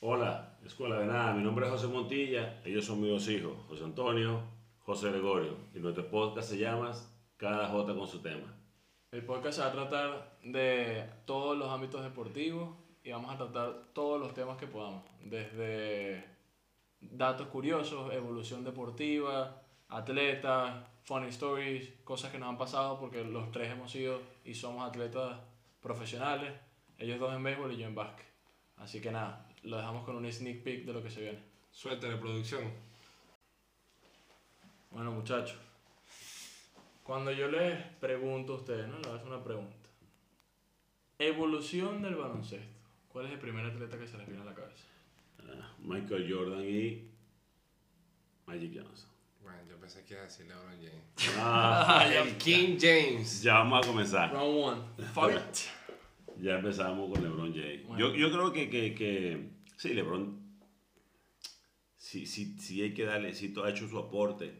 Hola, Escuela de Nada, mi nombre es José Montilla, ellos son mis dos hijos, José Antonio, José Gregorio, y nuestro podcast se llama Cada Jota con su tema. El podcast se va a tratar de todos los ámbitos deportivos y vamos a tratar todos los temas que podamos, desde datos curiosos, evolución deportiva, atletas, funny stories, cosas que nos han pasado porque los tres hemos sido y somos atletas profesionales, ellos dos en béisbol y yo en básquet. Así que nada, lo dejamos con un sneak peek de lo que se viene. Suerte de producción. Bueno muchachos, cuando yo les pregunto a ustedes, ¿no? Les voy a hacer una pregunta. Evolución del baloncesto. ¿Cuál es el primer atleta que se les viene a la cabeza? Ah, Michael Jordan y Magic Johnson. Bueno, yo pensé que iba a decir LeBron James. Ah, el King James. ya vamos a comenzar. Round one. Fight. Ya empezamos con LeBron James. Bueno. Yo, yo creo que, que, que sí, LeBron sí, sí, sí hay que darle, sí todo ha hecho su aporte,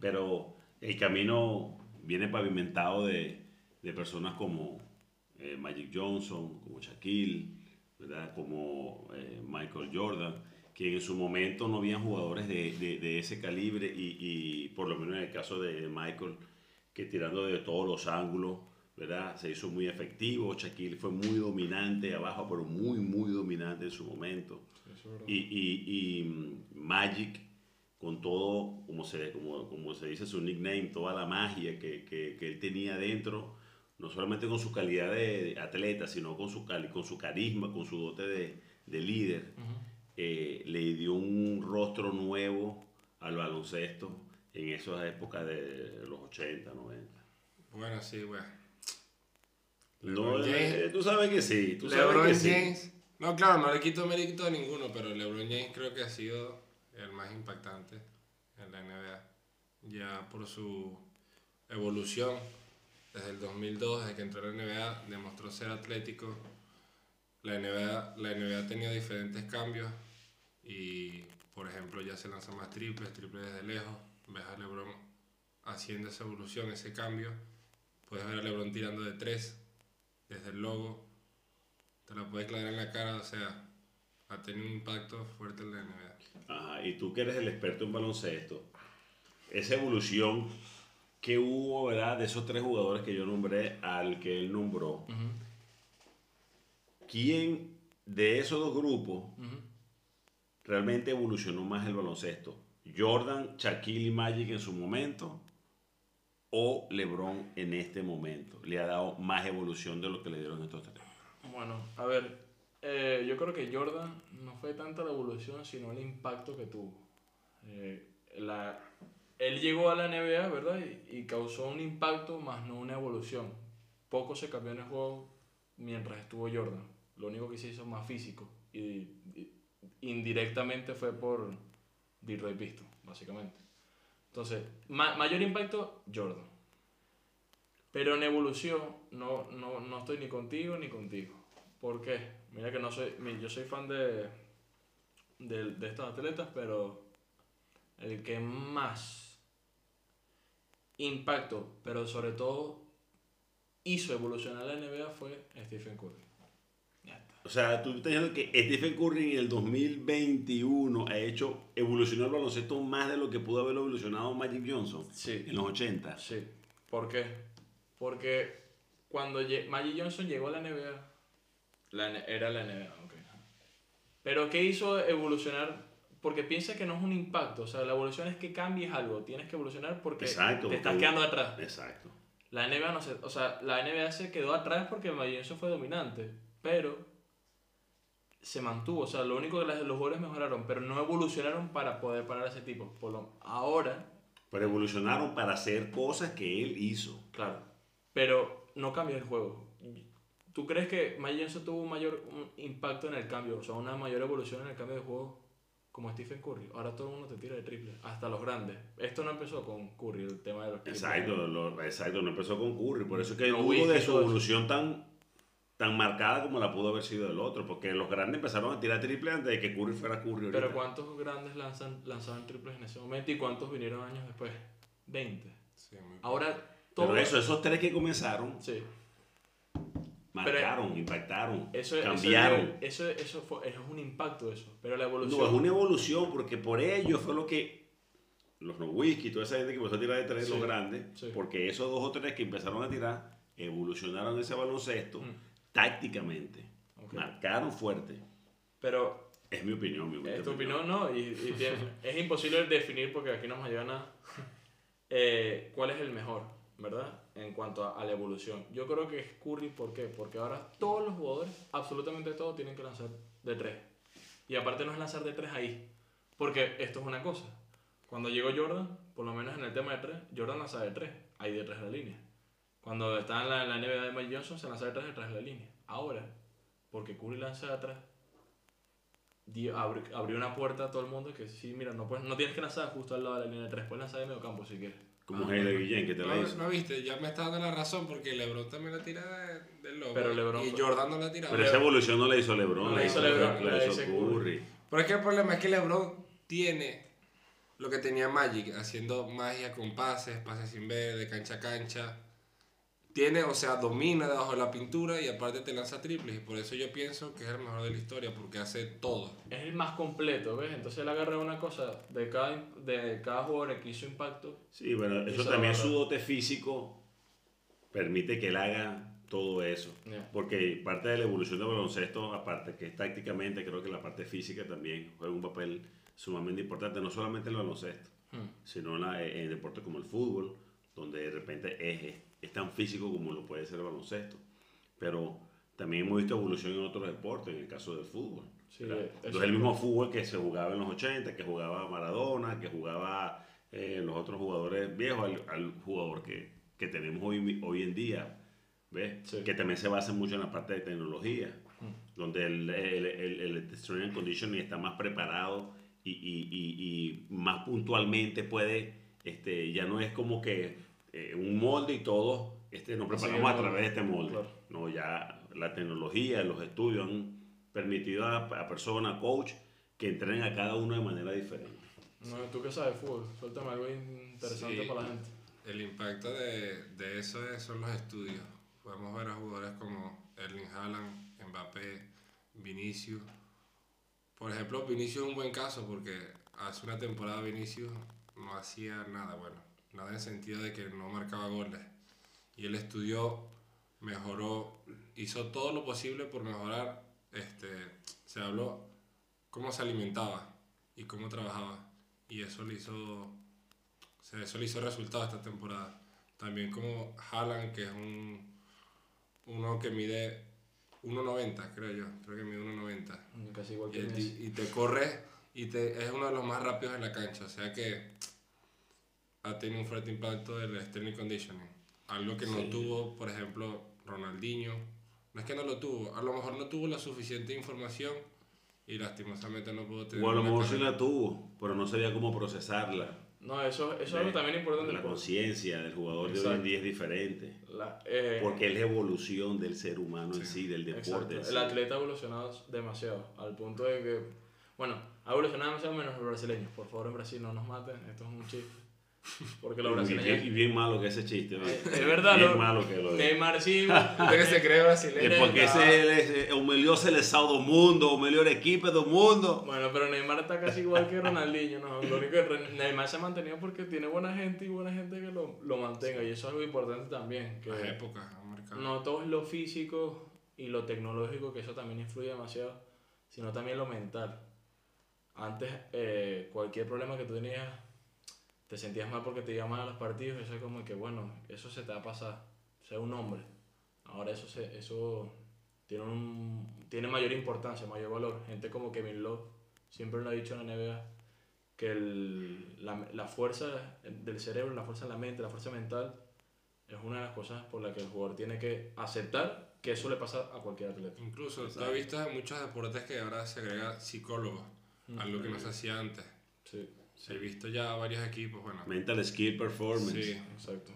pero el camino viene pavimentado de, de personas como eh, Magic Johnson, como Shaquille, ¿verdad? como eh, Michael Jordan, que en su momento no habían jugadores de, de- de ese calibre y, y por lo menos en el caso de Michael, que tirando de todos los ángulos, ¿verdad? Se hizo muy efectivo, Shaquille fue muy dominante abajo, pero muy, muy dominante en su momento. Y, y, y mm, Magic, con todo, como se, como, como se dice su nickname, toda la magia que, que, que él tenía dentro, no solamente con su calidad de, de atleta, sino con su, con su carisma, con su dote de, de líder, eh, le dio un rostro nuevo al baloncesto en esas épocas de los 80, 90. Bueno, sí, güey. No, LeBron eh, James. tú sabes que sí, tú sabes LeBron que sí. James. No, claro, no le quito mérito a ninguno, pero LeBron James creo que ha sido el más impactante en la NBA. Ya por su evolución, desde el 2002, desde que entró a la NBA, demostró ser atlético. La NBA, la NBA ha tenido diferentes cambios y, por ejemplo, ya se lanzan más triples, triples desde lejos. Ves a LeBron haciendo esa evolución, ese cambio. Puedes ver a LeBron tirando de tres, desde el logo, te la puedes clavar en la cara, o sea, ha tenido un impacto fuerte en la NBA. Ajá, y tú que eres el experto en baloncesto, esa evolución que hubo, ¿verdad? De esos tres jugadores que yo nombré al que él nombró, Ujú, ¿quién de esos dos grupos ujú. realmente evolucionó más el baloncesto? ¿Jordan, Shaquille y Magic en su momento? ¿O LeBron en este momento? ¿Le ha dado más evolución de lo que le dieron estos tres? Bueno, a ver, eh, yo creo que Jordan no fue tanta la evolución, sino el impacto que tuvo. Eh, la, él llegó a la NBA, ¿verdad? Y, y causó un impacto, más no una evolución. Poco se cambió en el juego mientras estuvo Jordan. Lo único que se hizo más físico. Y, indirectamente fue por Detroit Pistons, básicamente. Entonces, ma- mayor impacto, Jordan. Pero en evolución, no, no, no estoy ni contigo ni contigo. ¿Por qué? Mira que no soy, yo soy fan de, de, de estos atletas, pero el que más impacto, pero sobre todo hizo evolucionar la NBA fue Stephen Curry. O sea, tú estás diciendo que Stephen Curry en el 2021 ha hecho evolucionar el baloncesto más de lo que pudo haber evolucionado Magic Johnson Sí. en los 80. Sí. ¿Por qué? Porque cuando Magic Johnson llegó a la NBA, la era la NBA, ok. Pero ¿qué hizo evolucionar? Porque piensa que no es un impacto, o sea, la evolución es que cambies algo, tienes que evolucionar porque Exacto, te estás porque- quedando atrás. Exacto. La NBA no se, o sea, la NBA se quedó atrás porque Magic Johnson fue dominante, pero se mantuvo, o sea, lo único que las- los jugadores mejoraron, pero no evolucionaron para poder parar a ese tipo. Por lo, ahora Pero evolucionaron para hacer cosas que él hizo. Claro. Pero no cambia el juego. ¿Tú crees que Magic Johnson tuvo un mayor un impacto en el cambio, o sea, una mayor evolución en el cambio de juego como Stephen Curry? Ahora todo el mundo te tira de triple, hasta los grandes. Esto no empezó con Curry, el tema de los triples. Exacto, lo- exacto, no empezó con Curry. Por eso es que No, Wiggins de su evolución tan, tan marcada como la pudo haber sido del otro. Porque los grandes empezaron a tirar triple antes de que Curry fuera Curry. ahorita. Pero ¿cuántos grandes lanzan, lanzaban triples en ese momento y cuántos vinieron años después? 20. Sí, muy Ahora, Pero todo... eso, esos tres que comenzaron, Sí. marcaron, impactaron, Eso, eso- cambiaron. Eso, eso, fue, es un impacto eso. Pero la No, evolución... es una evolución porque por ello fue lo que los Nowitzki, toda esa gente que empezó a tirar de tres, Sí, los grandes, sí. porque esos dos o tres que empezaron a tirar evolucionaron ese baloncesto Mm. Tácticamente, Ok. marcaron fuerte. Pero Es mi opinión, mi Es tu opinión, ¿no? Y, y tiene- es imposible definir porque aquí no nos llega nada. eh, ¿Cuál es el mejor, verdad? En cuanto a, a la evolución. Yo creo que es Curry, ¿por qué? Porque ahora todos los jugadores, absolutamente todos, tienen que lanzar de tres. Y aparte no es lanzar de tres ahí. Porque esto es una cosa. Cuando llegó Jordan, por lo menos en el tema de tres, Jordan lanzaba de tres. De tres de la línea. Cuando estaba en la, en la NBA de Mike Johnson, se lanzaba de tres detrás de la línea. Ahora, porque Curry lanza de atrás, dio- abri- abrió una puerta a todo el mundo que sí, mira, no, puedes, no tienes que lanzar justo al lado de la línea de tres, puedes lanzar de medio campo si quieres. Como Ah, Haile Guillén, que te la No, hizo. no viste, ya me está dando la razón porque LeBron también la tira de- del lobo. Pero LeBron y Jordan no la tira. Pero esa evolución no la hizo LeBron, No la, la hizo, LeBron, la la hizo hizo Curry. Pero es que el problema es que LeBron tiene lo que tenía Magic, haciendo magia con pases, pases sin ver, de cancha a cancha. Tiene, o sea, domina debajo de la pintura y aparte te lanza triples. Y por eso yo pienso que es el mejor de la historia, porque hace todo. Es el más completo, ¿ves? Entonces él agarra una cosa de cada, de cada jugador que hizo impacto. Sí, bueno, eso también su dote físico permite que él haga todo eso. Ya. Porque parte de la evolución del baloncesto, aparte que es tácticamente, creo que la parte física también juega un papel sumamente importante, no solamente en el baloncesto, Hmm. sino en, la- en deportes como el fútbol, donde de repente es, es, es tan físico como lo puede ser el baloncesto. Pero también hemos visto evolución en otros deportes, en el caso del fútbol. Sí, ¿verdad? eso No es el mismo fútbol que se jugaba en los 80, que jugaba Maradona, que jugaba eh, los otros jugadores viejos, al, al jugador que, que tenemos hoy, hoy en día, ¿ves? Sí. Que también se basa mucho en la parte de tecnología, donde el, el, el, el strength and conditioning está más preparado y, y, y, y más puntualmente puede, este, ya no es como que eh, un molde y todos este, nos Sí, preparamos a través de este molde. claro. No, ya la tecnología, los estudios han permitido a, a personas, coach, que entrenen a cada uno de manera diferente. No, tú que sabes fútbol, suéltame algo interesante Sí. para la gente. El impacto de, de eso es- son los estudios. Podemos ver a jugadores como Erling Haaland, Mbappé, Vinicius. Por ejemplo, Vinicius es un buen caso porque hace una temporada Vinicius no hacía nada bueno. Nada en el sentido de que no marcaba goles. Y él estudió, mejoró, hizo todo lo posible por mejorar. Este, se habló cómo se alimentaba y cómo trabajaba. Y eso le hizo eso le hizo resultado esta temporada. También como Haaland, que es un uno que mide 1.90, creo yo. Creo que mide 1.90. Casi igual Y, que Messi. ti- y te corre y te, es uno de los más rápidos en la cancha. O sea que ha tenido un fuerte impacto del strength conditioning. Algo que no Sí. tuvo, por ejemplo, Ronaldinho. No es que no lo tuvo, a lo mejor no tuvo la suficiente información y lastimosamente no pudo tener O a lo mejor sí la tuvo, pero no sabía cómo procesarla. No, eso, eso es De- algo también importante. La conciencia del jugador de hoy en Exacto. día es diferente. la- eh, Porque es la evolución del ser humano en sí, del deporte. Exacto. sí. El atleta ha evolucionado demasiado, al punto de que, bueno, ha evolucionado demasiado menos los brasileños. Por favor, en Brasil no nos maten, esto es un chiste. Porque los Y bien, y brasileños... bien malo que ese chiste. ¿no? Es verdad, Bien lo- malo que lo de. Neymar sí, Usted que se cree brasileño. Es porque ese melhor seleção do mundo, o melhor equipe do mundo. Bueno, pero Neymar está casi igual que Ronaldinho, ¿no? Lo único que Neymar se ha mantenido porque tiene buena gente y buena gente que lo, lo mantenga. Y eso es algo importante también. Que Las épocas han marcado. no todo es lo físico y lo tecnológico, que eso también influye demasiado, sino también lo mental. Antes, eh, cualquier problema que tú tenías, te sentías mal porque te llamaban a los partidos, eso es como que, bueno, eso se te va a pasar, ser un hombre. Ahora eso, se, eso tiene, un, tiene mayor importancia, mayor valor. Gente como Kevin Love siempre lo ha dicho en la NBA, que el- la, la fuerza del cerebro, la fuerza en la mente, la fuerza mental, es una de las cosas por las que el jugador tiene que aceptar que eso le pasa a cualquier atleta. Incluso tú has visto en muchos deportes que ahora se agrega psicólogo, algo que no se hacía antes. Sí, He visto ya varios equipos, bueno. Mental skill performance. Sí, exacto.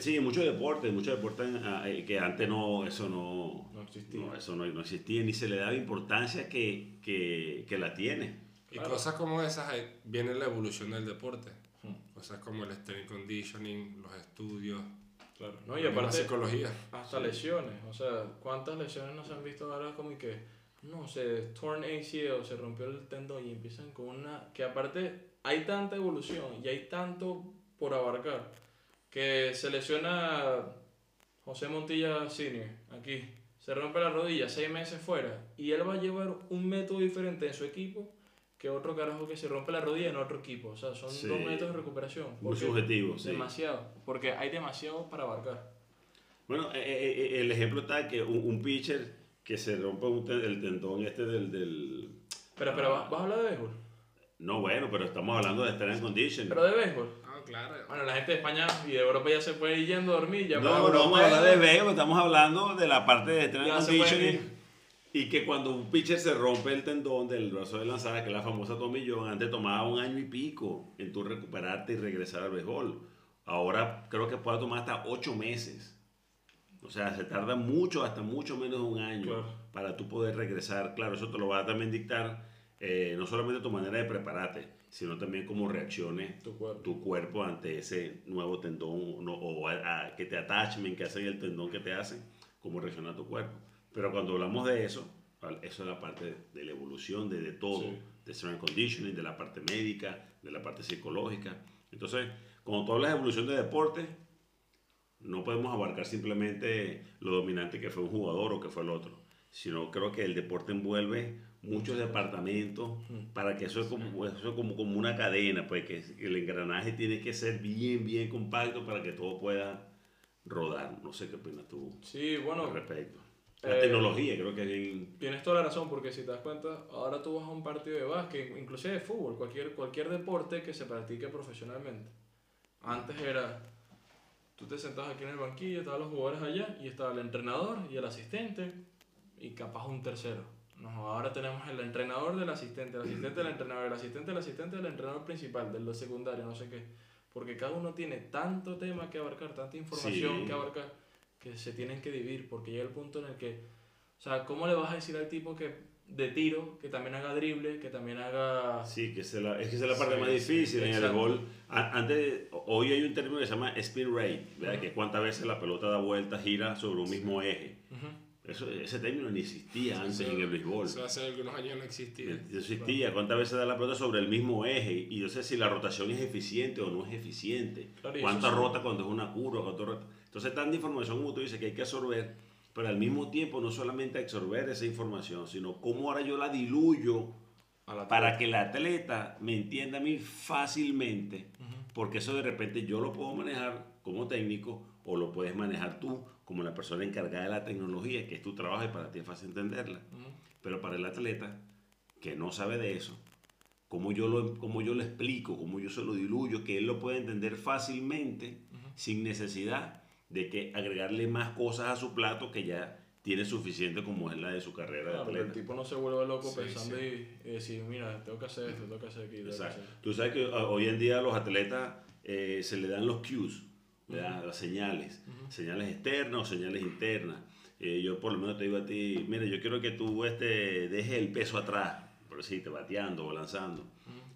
Sí, muchos deportes, muchos deportes ah, eh, que antes no, eso no, No existía. no, eso no, no existía ni se le daba importancia que, que, que la tiene. y Claro. cosas como esas viene la evolución del deporte. Hmm. Cosas como el strength conditioning, los estudios. Claro. No, y La aparte, psicología. hasta lesiones. O sea, ¿cuántas lesiones nos han visto ahora como que, no sé, torn ACL, se rompió el tendón y empiezan con una... Que aparte hay tanta evolución y hay tanto por abarcar que se lesiona José Montilla Senior aquí. Se rompe la rodilla, seis meses fuera. Y él va a llevar un método diferente en su equipo que otro carajo que se rompe la rodilla en otro equipo. O sea, son Sí. dos métodos de recuperación. Muy porque- subjetivo, sí. Demasiado. Porque hay demasiado para abarcar. Bueno, eh, eh, eh, el ejemplo está que un, un pitcher que se rompe un te- el tendón este del... del Pero, pero, ¿vas vas a hablar de béisbol? no, bueno, pero estamos hablando de estar en condition. Pero de béisbol. Ah, claro. Bueno, la gente de España y de Europa ya se puede ir yendo a dormir. Ya No, no vamos a hablar de béisbol, estamos hablando de la parte de estar en ir. Y que cuando un pitcher se rompe el tendón del brazo de lanzada, que es la famosa tomillón, antes tomaba un año y pico en tu recuperarte y regresar al béisbol. Ahora creo que puede tomar hasta ocho meses. O sea, se tarda mucho, hasta mucho menos de un año Claro. para tú poder regresar. Claro, eso te lo va a también dictar eh, no solamente tu manera de prepararte, sino también cómo reacciones Tu cuerpo. tu cuerpo ante ese nuevo tendón no- o a, a- que te attachment que hacen el tendón que te hacen, cómo reacciona tu cuerpo. Pero cuando hablamos de eso, eso es la parte de la evolución, de, de todo, Sí. de strength conditioning, de la parte médica, de la parte psicológica. Entonces, cuando tú hablas de evolución de deporte, no podemos abarcar simplemente lo dominante que fue un jugador o que fue el otro, sino creo que el deporte envuelve muchos departamentos para que eso es como, eso es como, como una cadena, pues que el engranaje tiene que ser bien, bien compacto para que todo pueda rodar. No sé qué opinas tú Sí, bueno, al respecto. La eh, tecnología creo que bien... tienes toda la razón, porque si te das cuenta, ahora tú vas a un partido de básquet, inclusive de fútbol, cualquier, cualquier deporte que se practique profesionalmente. Antes era, tú te sentabas aquí en el banquillo, estaban los jugadores allá, y estaba el entrenador y el asistente, y capaz un tercero. No, ahora tenemos el entrenador del asistente, el asistente del entrenador, el asistente del asistente del entrenador principal, del secundario, no sé qué. Porque cada uno tiene tanto tema que abarcar, tanta información Sí. que abarcar, que se tienen que dividir, porque llega el punto en el que, o sea, ¿cómo le vas a decir al tipo que de tiro, que también haga drible, que también haga... Sí, que es, la, es que esa es la parte Sí, más sí, difícil en el gol. Antes, hoy hay un término que se llama spin rate, ¿verdad? que es cuántas veces la pelota da vuelta, gira sobre un mismo eje. Ujú. Eso, ese término ni existía antes Eso- en el béisbol. Eso hace algunos años no existía. Eso existía, cuántas veces da la pelota sobre el mismo eje y yo sé si la rotación es eficiente o no es eficiente. Claro, Cuánta rota cuando es una curva, cuánto rota. Entonces, tanta información como tú dices que hay que absorber, pero al mismo tiempo no solamente absorber esa información, sino cómo ahora yo la diluyo la para que el atleta me entienda a mí fácilmente, porque eso de repente yo lo puedo manejar como técnico o lo puedes manejar tú como la persona encargada de la tecnología, que es tu trabajo y para ti es fácil entenderla. Pero para el atleta que no sabe de eso, cómo yo lo, cómo yo lo explico, cómo yo se lo diluyo, que él lo puede entender fácilmente, sin necesidad de que agregarle más cosas a su plato que ya tiene suficiente como es la de su carrera Claro, de que el atleta. tipo no se vuelve loco Sí, pensando Y, y decir, mira, tengo que hacer esto, tengo que hacer aquí. tengo que Exacto. hacer- Tú sabes que ah, hoy en día a los atletas eh, se le dan los cues, ¿verdad? las señales, señales externas o señales internas. Eh, yo por lo menos te digo a ti, mira, yo quiero que tú este, dejes el peso atrás, por decirte, bateando o lanzando.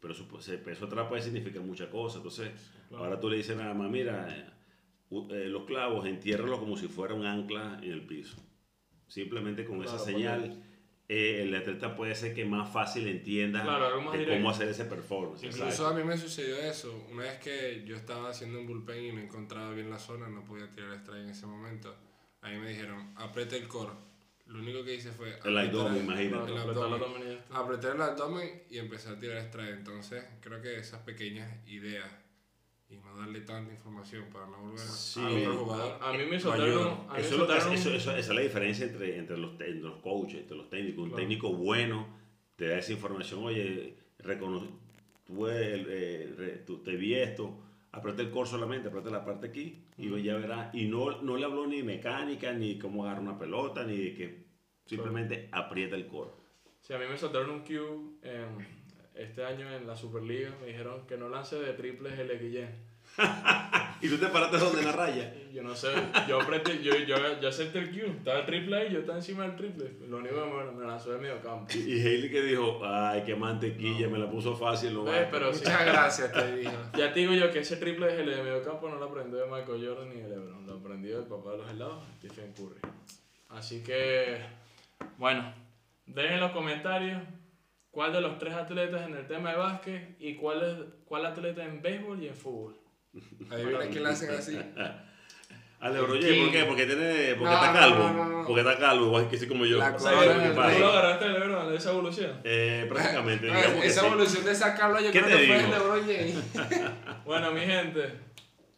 Pero eso, pues, ese peso atrás puede significar muchas cosas. Entonces, claro. ahora tú le dices nada más, mira, los clavos, entiérralos como si fuera un ancla en el piso. Simplemente con esa Claro, señal, eh, el atleta puede ser que más fácil entienda Claro, más de cómo hacer ese performance. Incluso Exacto. a mí me sucedió eso. Una vez que yo estaba haciendo un bullpen y no encontraba bien la zona, no podía tirar strike en ese momento. Ahí me dijeron, aprieta el core. Lo único que hice fue... El apretar abdomen, imagínate. El Claro, apretar el abdomen. Apreté el abdomen y empecé a tirar strike. Entonces, creo que esas pequeñas ideas y no darle tanta información para no volver Sí. a otro jugador. A mí me soltaron, a mí Eso soltaron eso- esa es la diferencia entre, entre, los, entre los coaches, entre los técnicos. Un Claro. técnico bueno te da esa información, oye, recono- tú, el- eh, re- tú te vi esto, aprieta el core solamente, aprieta la parte aquí y ya verás. Y no, no le habló ni de mecánica, ni cómo agarrar una pelota, ni de que simplemente aprieta el core. Sí, a mí me soltaron un cue este año en la Superliga. Me dijeron que no lance de triples el Guillén. y tú te paraste donde en la raya. Yo no sé, yo apreté, yo, yo, yo acepté el Q, estaba el triple ahí, yo estaba encima del triple. Lo único que me, me lanzó de medio campo. Y, y Hailey que dijo, ay, qué mantequilla, me la puso fácil. Lo Eh, pero sí, Muchas gracias, te dijo. ya te digo yo que ese triple de medio campo no lo aprendió de Michael Jordan ni de LeBron, lo aprendió del papá de los helados, Stephen Curry. Así que, bueno, dejen en los comentarios cuál de los tres atletas en el tema de básquet y cuál, es, cuál atleta en béisbol y en fútbol. Adivina quién la hacen así. A LeBron James, ¿por qué? Porque, tiene, porque No, está calvo. no, no, no. Porque está calvo, igual que así como yo. La O sea, que tú lo agarraste de LeBron, de esa evolución. eh, prácticamente. Que Esa sí. evolución de sacarlo yo ¿Qué creo te que fue digo? el LeBron James. Bueno, mi gente,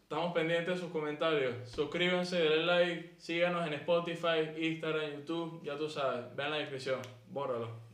estamos pendientes de sus comentarios. Suscríbanse, denle like, síganos en Spotify, Instagram, YouTube, ya tú sabes, vean la descripción, bórralo.